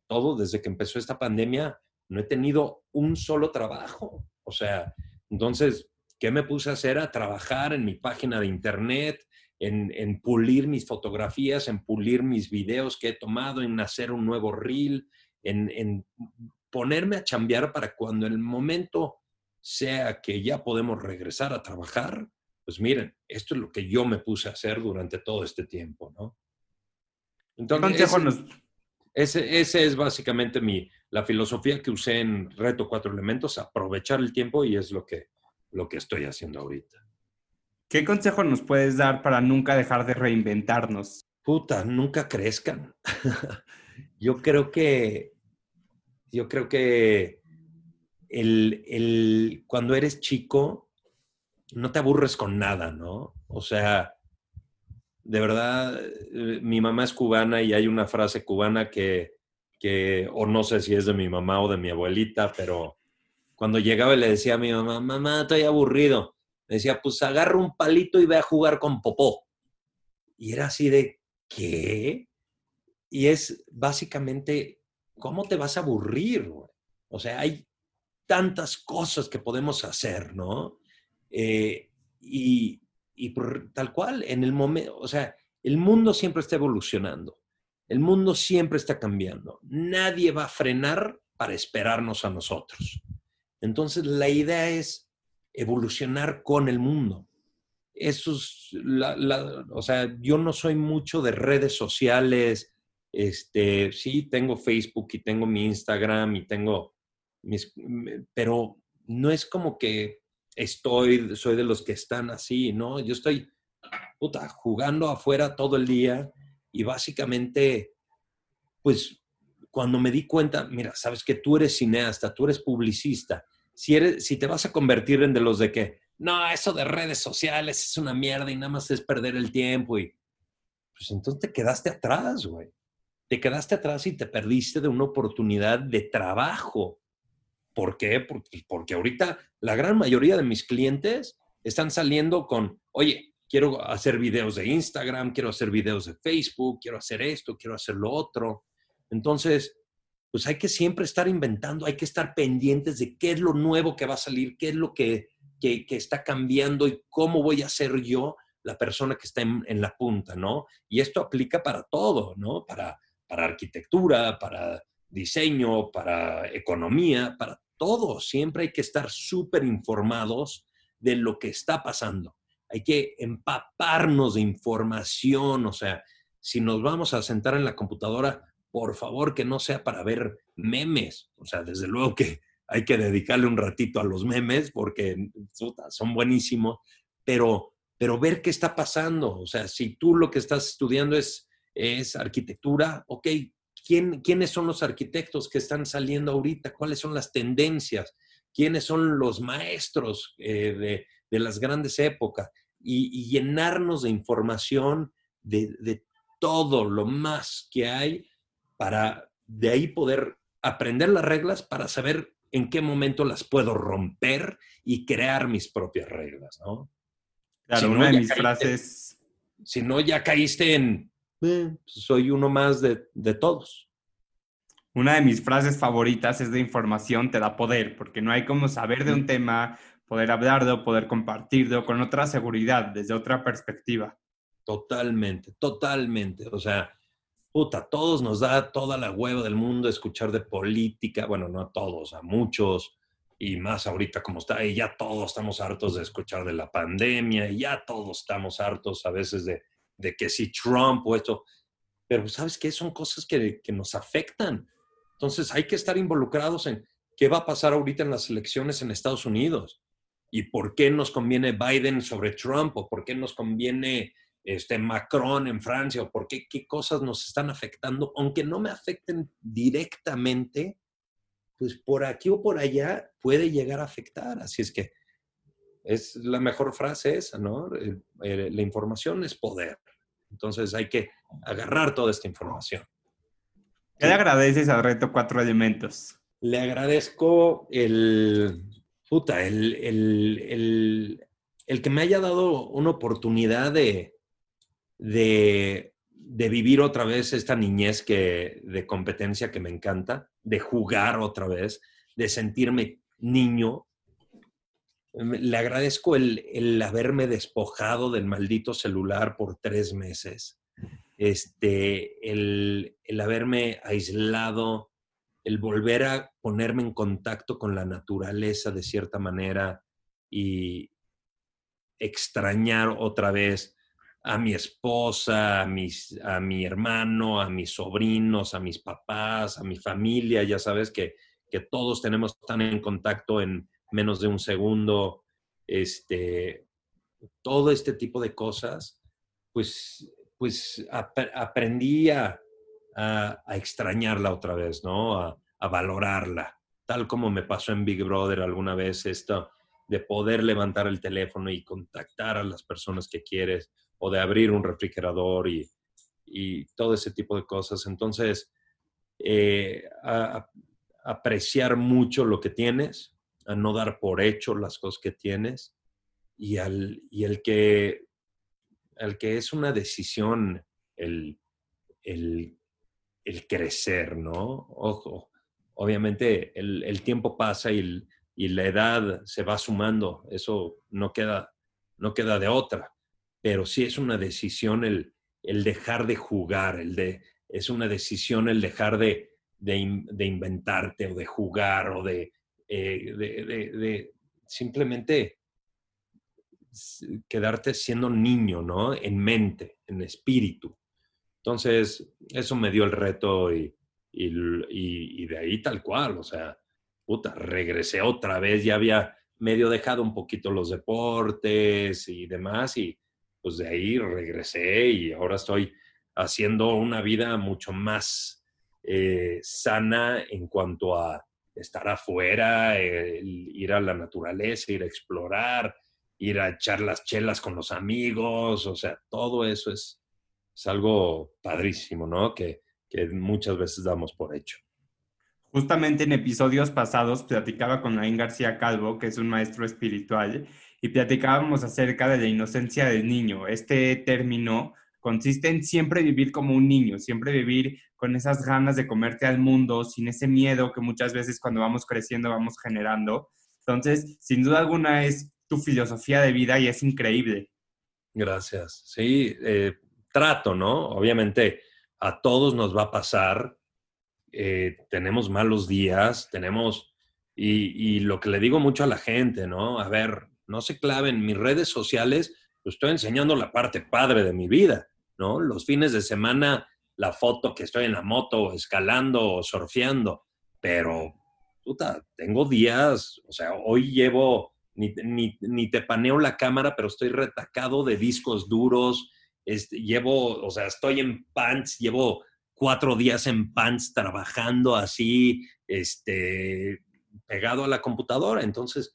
S2: todo desde que empezó esta pandemia, no he tenido un solo trabajo. O sea, entonces, ¿qué me puse a hacer? A trabajar en mi página de internet, en, pulir mis fotografías, en pulir mis videos que he tomado, en hacer un nuevo reel, en, en ponerme a chambear para cuando el momento sea que ya podemos regresar a trabajar, pues miren, esto es lo que yo me puse a hacer durante todo este tiempo, ¿no?
S1: Entonces,
S2: ese, ese es básicamente mi, la filosofía que usé en Reto Cuatro Elementos, aprovechar el tiempo y es lo que, lo que estoy haciendo ahorita.
S1: ¿Qué consejo nos puedes dar para nunca dejar de reinventarnos?
S2: Puta, nunca crezcan. (laughs) yo creo que, yo creo que el, el, cuando eres chico, no te aburres con nada, ¿no? O sea, de verdad, eh, mi mamá es cubana y hay una frase cubana que, que, o no sé si es de mi mamá o de mi abuelita, pero cuando llegaba y le decía a mi mamá, mamá, estoy aburrido, me decía, pues agarra un palito y ve a jugar con popó. Y era así de, ¿qué? Y es básicamente, ¿cómo te vas a aburrir? O sea, hay tantas cosas que podemos hacer, ¿no? Eh, y, y tal cual, en el momento, o sea, el mundo siempre está evolucionando, el mundo siempre está cambiando, nadie va a frenar para esperarnos a nosotros. Entonces, la idea es evolucionar con el mundo. Eso es, la, o sea, yo no soy mucho de redes sociales, este, sí, tengo Facebook y tengo mi Instagram y tengo mis, pero no es como que estoy, soy de los que están así, ¿no? Yo estoy, puta, jugando afuera todo el día y básicamente, pues, cuando me di cuenta, mira, sabes que tú eres cineasta, tú eres publicista, si, eres, si te vas a convertir en de los de que, no, eso de redes sociales es una mierda y nada más es perder el tiempo y, pues entonces te quedaste atrás, güey. Te quedaste atrás y te perdiste de una oportunidad de trabajo ¿Por qué? Porque, porque ahorita la gran mayoría de mis clientes están saliendo con, oye, quiero hacer videos de Instagram, quiero hacer videos de Facebook, quiero hacer esto, quiero hacer lo otro. Entonces, pues hay que siempre estar inventando, hay que estar pendientes de qué es lo nuevo que va a salir, qué es lo que, que, está cambiando y cómo voy a ser yo la persona que está en, la punta, ¿no? Y esto aplica para todo, ¿no? Para, para arquitectura, para diseño, para economía, para todo. Siempre hay que estar súper informados de lo que está pasando. Hay que empaparnos de información. O sea, si nos vamos a sentar en la computadora, por favor que no sea para ver memes. O sea, desde luego que (laughs) hay que dedicarle un ratito a los memes porque son buenísimos, pero, pero ver qué está pasando. O sea, si tú lo que estás estudiando es, es arquitectura, ok, ¿quién, ¿quiénes son los arquitectos que están saliendo ahorita? ¿Cuáles son las tendencias? ¿Quiénes son los maestros eh, de, de, las grandes épocas? Y, llenarnos de información de, de todo lo más que hay para de ahí poder aprender las reglas para saber en qué momento las puedo romper y crear mis propias reglas, ¿no?
S1: Claro, una de mis frases...
S2: Si no, ya caíste en, eh, soy uno más de, de todos.
S1: Una de mis frases favoritas es de información te da poder, porque no hay como saber de un tema, poder hablarlo, poder compartirlo con otra seguridad, desde otra perspectiva.
S2: Totalmente, totalmente. O sea, puta, todos nos da toda la hueva del mundo escuchar de política, bueno, no a todos, a muchos, y más ahorita como está, y ya todos estamos hartos de escuchar de la pandemia, y ya todos estamos hartos a veces de, de que si Trump o esto, pero ¿sabes qué? Son cosas que, que nos afectan. Entonces hay que estar involucrados en qué va a pasar ahorita en las elecciones en Estados Unidos y por qué nos conviene Biden sobre Trump o por qué nos conviene este, Macron en Francia o por qué, qué cosas nos están afectando, aunque no me afecten directamente, pues por aquí o por allá puede llegar a afectar. Así es que es la mejor frase esa, ¿no? la información es poder. Entonces hay que agarrar toda esta información.
S1: ¿Qué le agradeces al reto Cuatro Elementos?
S2: Le agradezco el, puta, el, el, el que me haya dado una oportunidad de, de, vivir otra vez esta niñez que, de competencia que me encanta, de jugar otra vez, de sentirme niño. Le agradezco el, haberme despojado del maldito celular por tres meses, este, el, el haberme aislado, el volver a ponerme en contacto con la naturaleza de cierta manera y extrañar otra vez a mi esposa, a, mis, a mi hermano, a mis sobrinos, a mis papás, a mi familia, ya sabes que, que todos tenemos tan en contacto en menos de un segundo, este, todo este tipo de cosas, pues, pues aprendí a, extrañarla otra vez, ¿no? A, valorarla, tal como me pasó en Big Brother alguna vez, esto de poder levantar el teléfono y contactar a las personas que quieres o de abrir un refrigerador y, todo ese tipo de cosas. Entonces, eh, apreciar mucho lo que tienes, a no dar por hecho las cosas que tienes y, al, y el, que, el que es una decisión el, el, crecer, ¿no? Ojo, obviamente el, tiempo pasa y, y, la edad se va sumando, eso no queda, no queda de otra pero sí es una decisión el, dejar de jugar, el de, es una decisión el dejar de, inventarte o de jugar o eh, de, de, simplemente quedarte siendo niño, ¿no? En mente, en espíritu. Entonces, eso me dio el reto y, y, de ahí tal cual, o sea, puta, regresé otra vez, ya había medio dejado un poquito los deportes y demás y pues de ahí regresé y ahora estoy haciendo una vida mucho más eh, sana en cuanto a estar afuera, ir a la naturaleza, ir a explorar, ir a echar las chelas con los amigos, o sea, todo eso es, es algo padrísimo, ¿no? Que, que muchas veces damos por hecho.
S1: Justamente en episodios pasados platicaba con Nain García Calvo, que es un maestro espiritual, y platicábamos acerca de la inocencia del niño. Este término consiste en siempre vivir como un niño, siempre vivir con esas ganas de comerte al mundo, sin ese miedo que muchas veces cuando vamos creciendo vamos generando. Entonces, sin duda alguna es tu filosofía de vida y es increíble.
S2: Gracias. Sí, eh, trato, ¿no? Obviamente a todos nos va a pasar. Eh, tenemos malos días, tenemos, y, y, lo que le digo mucho a la gente, ¿no? A ver, no se claven, mis redes sociales, pues estoy enseñando la parte padre de mi vida, ¿no? Los fines de semana la foto que estoy en la moto, escalando o surfeando, pero, puta, tengo días, o sea, hoy llevo, ni, ni, te paneo la cámara, pero estoy retacado de discos duros, este, llevo, o sea, estoy en pants, llevo cuatro días en pants trabajando así, este, pegado a la computadora. Entonces,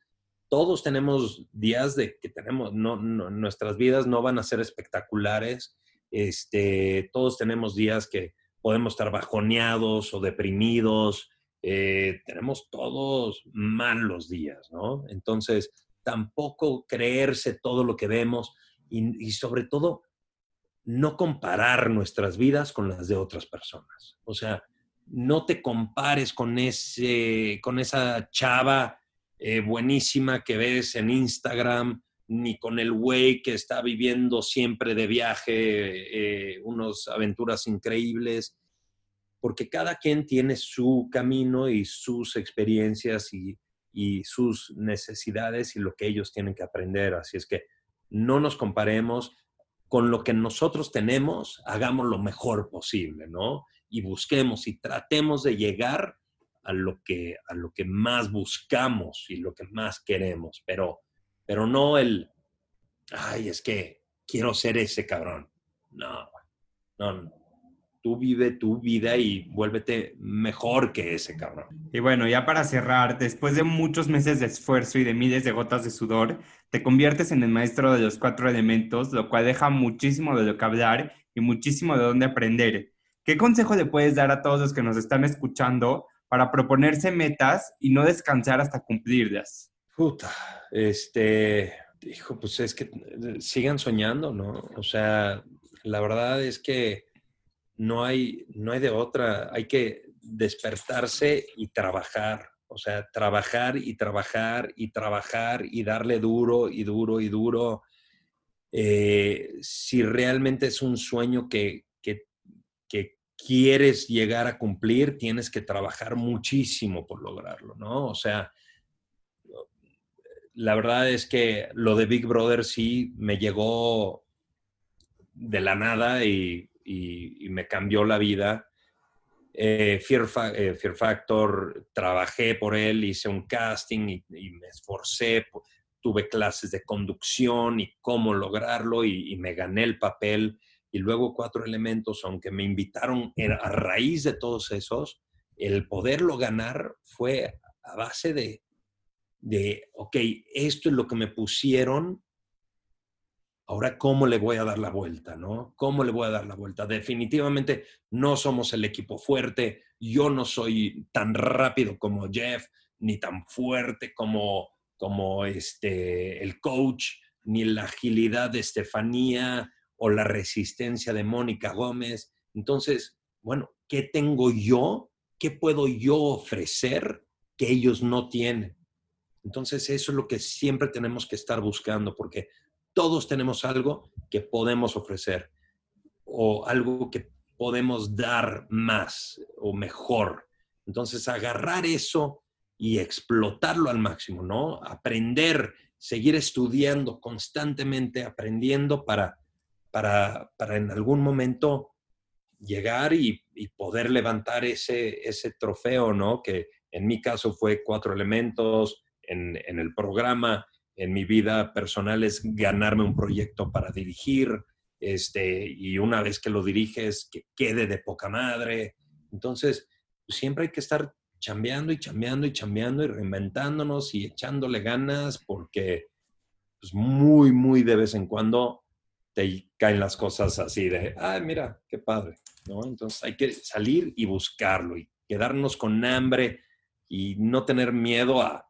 S2: todos tenemos días de que tenemos, no, nuestras vidas no van a ser espectaculares. Este, todos tenemos días que podemos estar bajoneados o deprimidos. Eh, tenemos todos malos días, ¿no? Entonces, tampoco creerse todo lo que vemos y, y sobre todo no comparar nuestras vidas con las de otras personas. O sea, no te compares con, ese, con esa chava eh, buenísima que ves en Instagram, ni con el güey que está viviendo siempre de viaje eh, unas aventuras increíbles, porque cada quien tiene su camino y sus experiencias y, y sus necesidades y lo que ellos tienen que aprender. Así es que no nos comparemos con lo que nosotros tenemos, hagamos lo mejor posible, ¿no? y busquemos y tratemos de llegar a lo que, a lo que más buscamos y lo que más queremos, pero, pero no el, ay, es que quiero ser ese cabrón. No, no. Tú vive tu vida y vuélvete mejor que ese cabrón.
S1: Y bueno, ya para cerrar, después de muchos meses de esfuerzo y de miles de gotas de sudor, te conviertes en el maestro de los cuatro elementos, lo cual deja muchísimo de lo que hablar y muchísimo de dónde aprender. ¿Qué consejo le puedes dar a todos los que nos están escuchando para proponerse metas y no descansar hasta cumplirlas?
S2: Puta, este, hijo, pues es que eh, sigan soñando, ¿no? O sea, la verdad es que no hay, no hay de otra, hay que despertarse y trabajar, o sea, trabajar y trabajar y trabajar y darle duro y duro y duro. Eh, si realmente es un sueño que, que quieres llegar a cumplir, tienes que trabajar muchísimo por lograrlo, ¿no? O sea, la verdad es que lo de Big Brother sí me llegó de la nada y, me cambió la vida. Eh, Fear, eh, Fear, Factor, trabajé por él, hice un casting y, me esforcé, tuve clases de conducción y cómo lograrlo y me gané el papel y luego cuatro elementos, aunque me invitaron a raíz de todos esos, el poderlo ganar fue a base de, de, ok, esto es lo que me pusieron, ahora cómo le voy a dar la vuelta, ¿no? ¿Cómo le voy a dar la vuelta? Definitivamente no somos el equipo fuerte, yo no soy tan rápido como Jeff, ni tan fuerte como, como este, el coach, ni la agilidad de Estefanía, o la resistencia de Mónica Gómez. Entonces, bueno, ¿qué tengo yo? ¿Qué puedo yo ofrecer que ellos no tienen? Entonces, eso es lo que siempre tenemos que estar buscando, porque todos tenemos algo que podemos ofrecer o algo que podemos dar más o mejor. Entonces, agarrar eso y explotarlo al máximo, ¿no? Aprender, seguir estudiando constantemente, aprendiendo para para, en algún momento llegar y, poder levantar ese, ese trofeo, ¿no? Que en mi caso fue cuatro elementos, en, el programa, en mi vida personal es ganarme un proyecto para dirigir, este, y una vez que lo diriges, que quede de poca madre. Entonces, pues, siempre hay que estar chambeando y chambeando y chambeando y reinventándonos y echándole ganas porque pues, muy, muy de vez en cuando te caen las cosas así de, ay, mira, qué padre, ¿no? Entonces hay que salir y buscarlo y quedarnos con hambre y no tener miedo a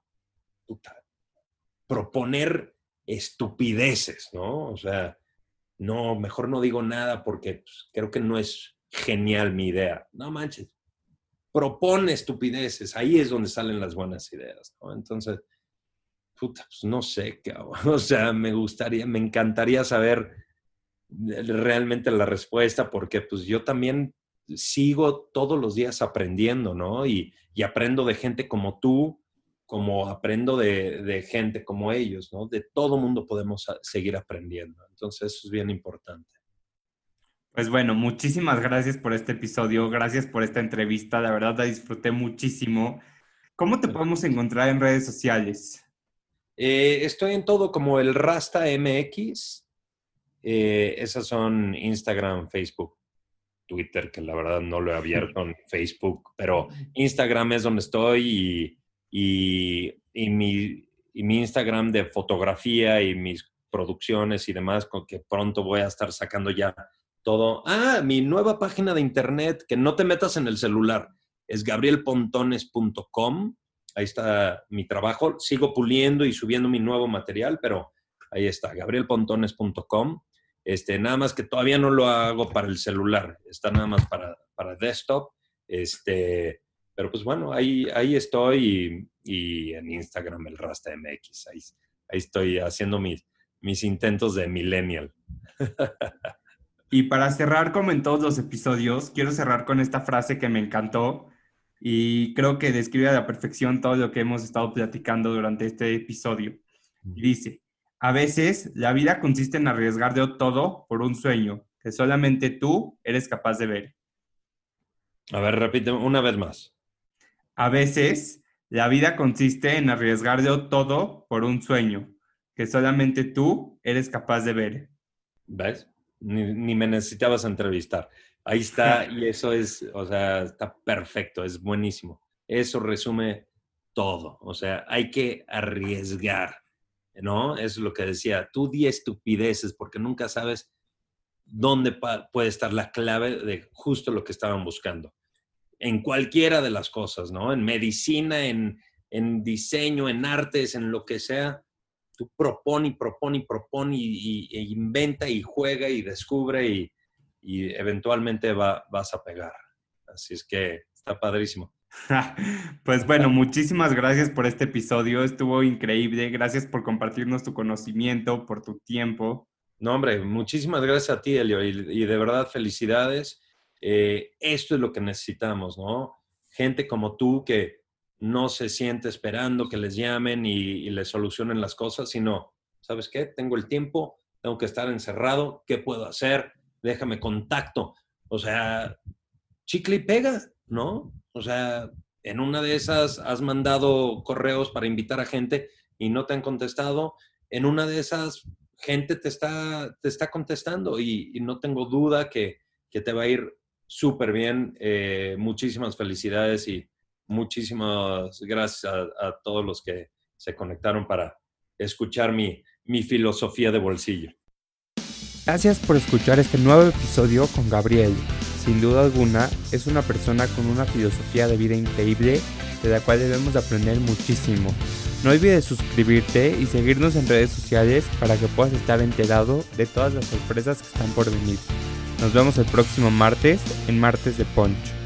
S2: proponer estupideces, ¿no? O sea, no, mejor no digo nada porque pues, creo que no es genial mi idea. No manches, propone estupideces, ahí es donde salen las buenas ideas, ¿no? Entonces, puta, pues no sé, (laughs) o sea, me gustaría, me encantaría saber realmente la respuesta porque pues yo también sigo todos los días aprendiendo, ¿no? Y, aprendo de gente como tú, como aprendo de, gente como ellos, ¿no? De todo mundo podemos seguir aprendiendo. Entonces eso es bien importante.
S1: Pues bueno, muchísimas gracias por este episodio, gracias por esta entrevista, la verdad la disfruté muchísimo. ¿Cómo te podemos encontrar en redes sociales?
S2: Eh, estoy en todo como el Rasta MX. Eh, esas son Instagram, Facebook, Twitter, que la verdad no lo he abierto en Facebook, pero Instagram es donde estoy y, y, mi, y mi Instagram de fotografía y mis producciones y demás, con que pronto voy a estar sacando ya todo. Ah, mi nueva página de internet, que no te metas en el celular, es gabrielpontones.com. Ahí está mi trabajo. Sigo puliendo y subiendo mi nuevo material, pero ahí está, gabrielpontones.com. Este, nada más que todavía no lo hago para el celular, está nada más para, para desktop. Este, pero pues bueno, ahí, ahí estoy y, en Instagram el Rasta MX. Ahí, ahí estoy haciendo mis, mis intentos de millennial. (laughs)
S1: Y para cerrar, como en todos los episodios, quiero cerrar con esta frase que me encantó y creo que describe a la perfección todo lo que hemos estado platicando durante este episodio. dice, a veces la vida consiste en arriesgar de todo por un sueño que solamente tú eres capaz de ver.
S2: A ver, repite una vez más.
S1: A veces la vida consiste en arriesgar de todo por un sueño que solamente tú eres capaz de ver.
S2: ¿Ves? ni, me necesitabas entrevistar. Ahí está, (laughs) y eso es, o sea, está perfecto, es buenísimo. Eso resume todo. O sea, hay que arriesgar, ¿no? Es lo que decía, tú di estupideces porque nunca sabes dónde puede estar la clave de justo lo que estaban buscando. En cualquiera de las cosas, ¿no? En medicina, en, en diseño, en artes, en lo que sea, tú propone y propone y propone y, e inventa y juega y descubre y, eventualmente va, vas a pegar. Así es que está padrísimo. (laughs)
S1: Pues bueno, muchísimas gracias por este episodio, estuvo increíble, gracias por compartirnos tu conocimiento, por tu tiempo.
S2: No, hombre, muchísimas gracias a ti, Elio, y, de verdad felicidades. Eh, esto es lo que necesitamos, ¿no? Gente como tú que, no se siente esperando que les llamen y, les solucionen las cosas, sino, ¿sabes qué? Tengo el tiempo, tengo que estar encerrado, ¿qué puedo hacer? Déjame contacto. O sea, chicle y pega, ¿no? O sea, en una de esas has mandado correos para invitar a gente y no te han contestado. En una de esas, gente te está, te está contestando y, no tengo duda que, te va a ir súper bien. Eh, muchísimas felicidades y muchísimas gracias a, todos los que se conectaron para escuchar mi, mi filosofía de bolsillo.
S1: Gracias por escuchar este nuevo episodio con Gabriel. Sin duda alguna, es una persona con una filosofía de vida increíble de la cual debemos aprender muchísimo. No olvides suscribirte y seguirnos en redes sociales para que puedas estar enterado de todas las sorpresas que están por venir. Nos vemos el próximo martes en Martes de Punch.